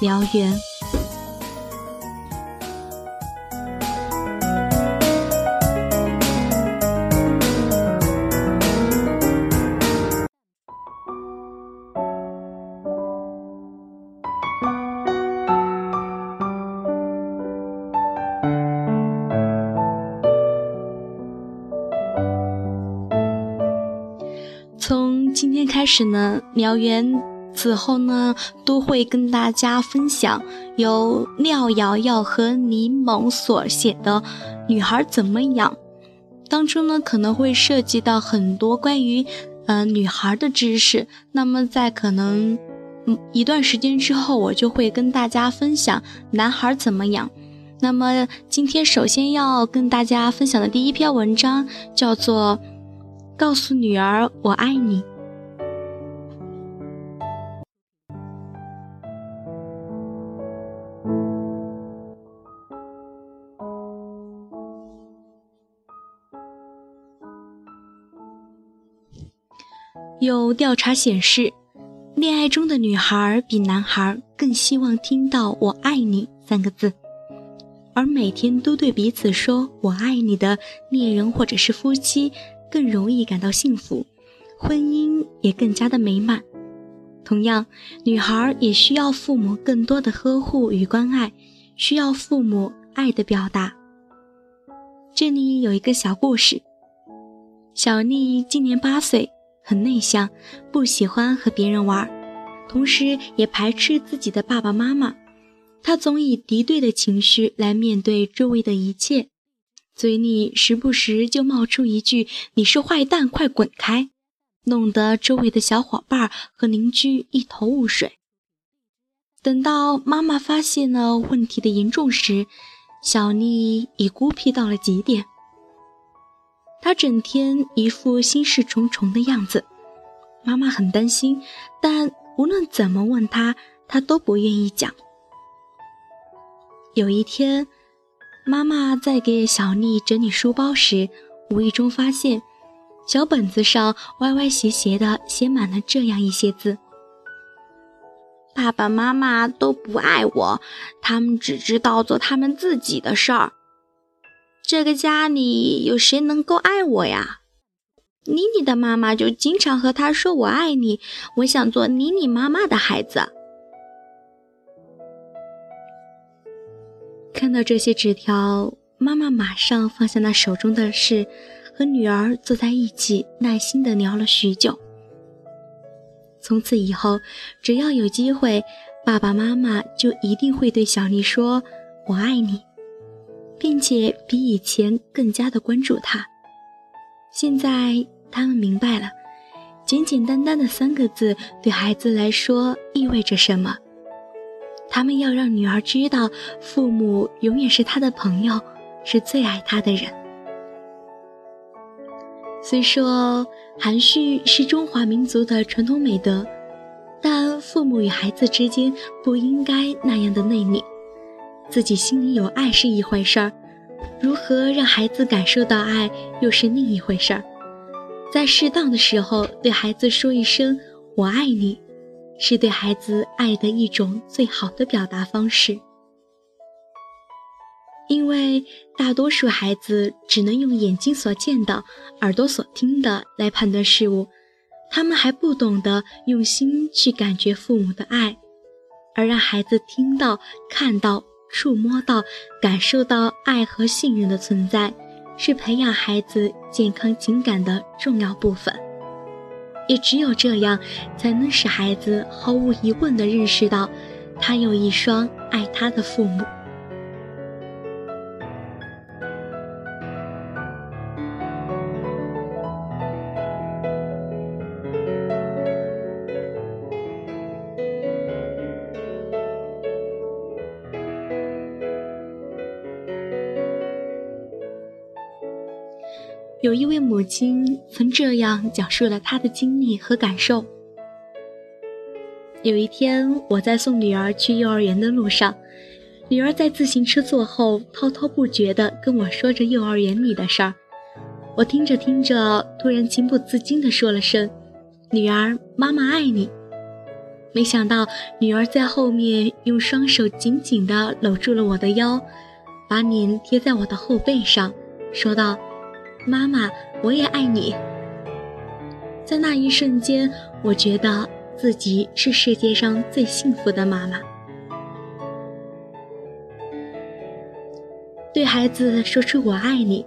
苗媛。从今天开始呢，苗媛此后呢都会跟大家分享由廖瑶瑶和李某所写的《女孩怎么养》，当中呢可能会涉及到很多关于呃女孩的知识。那么在可能嗯一段时间之后，我就会跟大家分享男孩怎么养。那么今天首先要跟大家分享的第一篇文章叫做。告诉女儿我爱你。有调查显示，恋爱中的女孩比男孩更希望听到“我爱你”三个字，而每天都对彼此说“我爱你”的恋人或者是夫妻。更容易感到幸福，婚姻也更加的美满。同样，女孩也需要父母更多的呵护与关爱，需要父母爱的表达。这里有一个小故事：小丽今年八岁，很内向，不喜欢和别人玩，同时也排斥自己的爸爸妈妈。他总以敌对的情绪来面对周围的一切。嘴里时不时就冒出一句“你是坏蛋，快滚开”，弄得周围的小伙伴和邻居一头雾水。等到妈妈发现了问题的严重时，小丽已孤僻到了极点。他整天一副心事重重的样子，妈妈很担心，但无论怎么问他，他都不愿意讲。有一天。妈妈在给小丽整理书包时，无意中发现小本子上歪歪斜斜的写满了这样一些字：“爸爸妈妈都不爱我，他们只知道做他们自己的事儿。这个家里有谁能够爱我呀？”妮妮的妈妈就经常和他说：“我爱你，我想做妮妮妈妈的孩子。”看到这些纸条，妈妈马上放下那手中的事，和女儿坐在一起，耐心的聊了许久。从此以后，只要有机会，爸爸妈妈就一定会对小丽说“我爱你”，并且比以前更加的关注他。现在他们明白了，简简单单的三个字对孩子来说意味着什么。他们要让女儿知道，父母永远是她的朋友，是最爱她的人。虽说含蓄是中华民族的传统美德，但父母与孩子之间不应该那样的内敛。自己心里有爱是一回事儿，如何让孩子感受到爱又是另一回事儿。在适当的时候对孩子说一声“我爱你”。是对孩子爱的一种最好的表达方式，因为大多数孩子只能用眼睛所见的、耳朵所听的来判断事物，他们还不懂得用心去感觉父母的爱，而让孩子听到、看到、触摸到、感受到爱和信任的存在，是培养孩子健康情感的重要部分。也只有这样，才能使孩子毫无疑问地认识到，他有一双爱他的父母。有一位母亲曾这样讲述了她的经历和感受：有一天，我在送女儿去幼儿园的路上，女儿在自行车座后滔滔不绝地跟我说着幼儿园里的事儿。我听着听着，突然情不自禁地说了声：“女儿，妈妈爱你。”没想到女儿在后面用双手紧紧地搂住了我的腰，把脸贴在我的后背上，说道：“妈妈，我也爱你。”在那一瞬间，我觉得自己是世界上最幸福的妈妈。对孩子说出“我爱你”。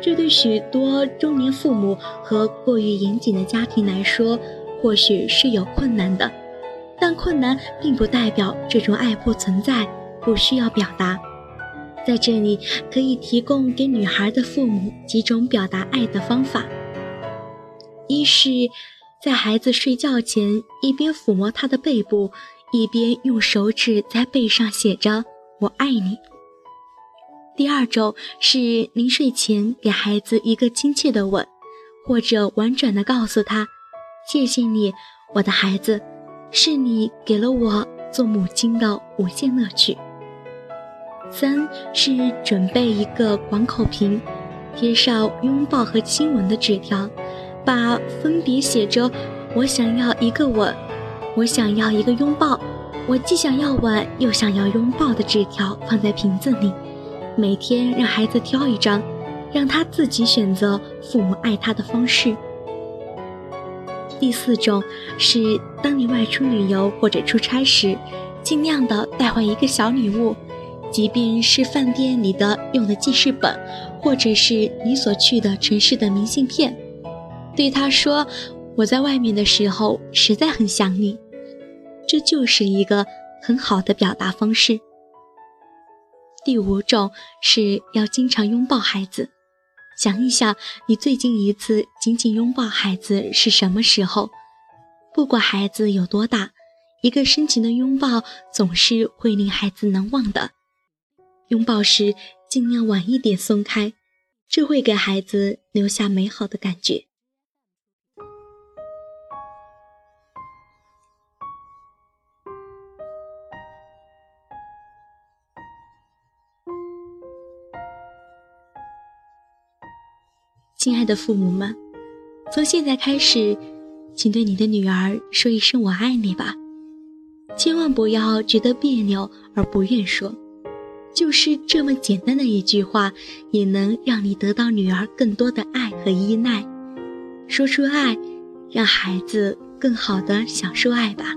这对许多中年父母和过于严谨的家庭来说，或许是有困难的，但困难并不代表这种爱不存在，不需要表达。在这里，可以提供给女孩的父母几种表达爱的方法：一是，在孩子睡觉前，一边抚摸他的背部，一边用手指在背上写着“我爱你”。第二种是临睡前给孩子一个亲切的吻，或者婉转地告诉他：“谢谢你，我的孩子，是你给了我做母亲的无限乐趣。”三是准备一个广口瓶，贴上拥抱和亲吻的纸条，把分别写着“我想要一个吻”“我想要一个拥抱”“我既想要吻又想要拥抱”的纸条放在瓶子里。每天让孩子挑一张，让他自己选择父母爱他的方式。第四种是，当你外出旅游或者出差时，尽量的带回一个小礼物，即便是饭店里的用的记事本，或者是你所去的城市的明信片。对他说：“我在外面的时候实在很想你。”这就是一个很好的表达方式。第五种是要经常拥抱孩子，想一想你最近一次紧紧拥抱孩子是什么时候？不管孩子有多大，一个深情的拥抱总是会令孩子难忘的。拥抱时尽量晚一点松开，这会给孩子留下美好的感觉。亲爱的父母们，从现在开始，请对你的女儿说一声“我爱你”吧，千万不要觉得别扭而不愿说。就是这么简单的一句话，也能让你得到女儿更多的爱和依赖。说出爱，让孩子更好的享受爱吧。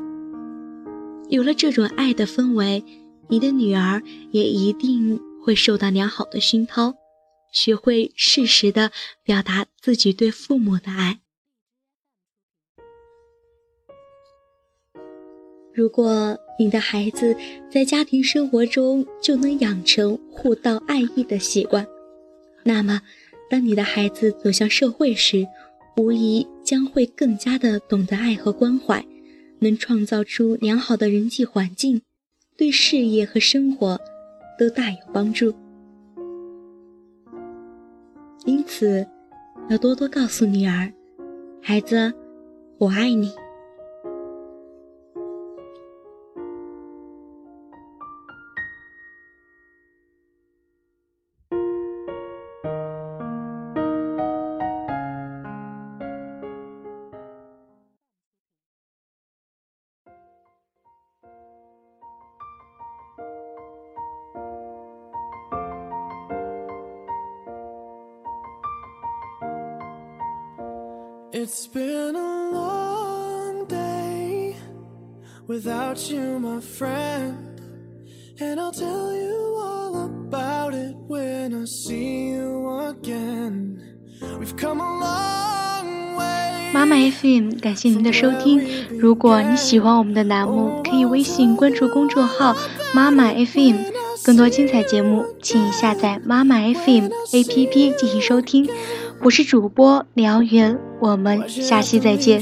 有了这种爱的氛围，你的女儿也一定会受到良好的熏陶。学会适时的表达自己对父母的爱。如果你的孩子在家庭生活中就能养成互道爱意的习惯，那么，当你的孩子走向社会时，无疑将会更加的懂得爱和关怀，能创造出良好的人际环境，对事业和生活都大有帮助。因此，要多多告诉女儿：“孩子，我爱你。” It's been a long day without you, my friend. And I'll tell you all about it when I see you again. We've come a long way. 妈妈 FM，感谢您的收听。如果你喜欢我们的栏目，可以微信关注公众号“妈妈 FM”，更多精彩节目，请下载妈妈 FM APP 进行收听。我是主播辽源，我们下期再见。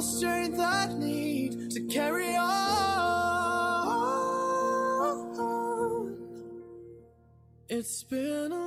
the strength I need to carry on. It's been a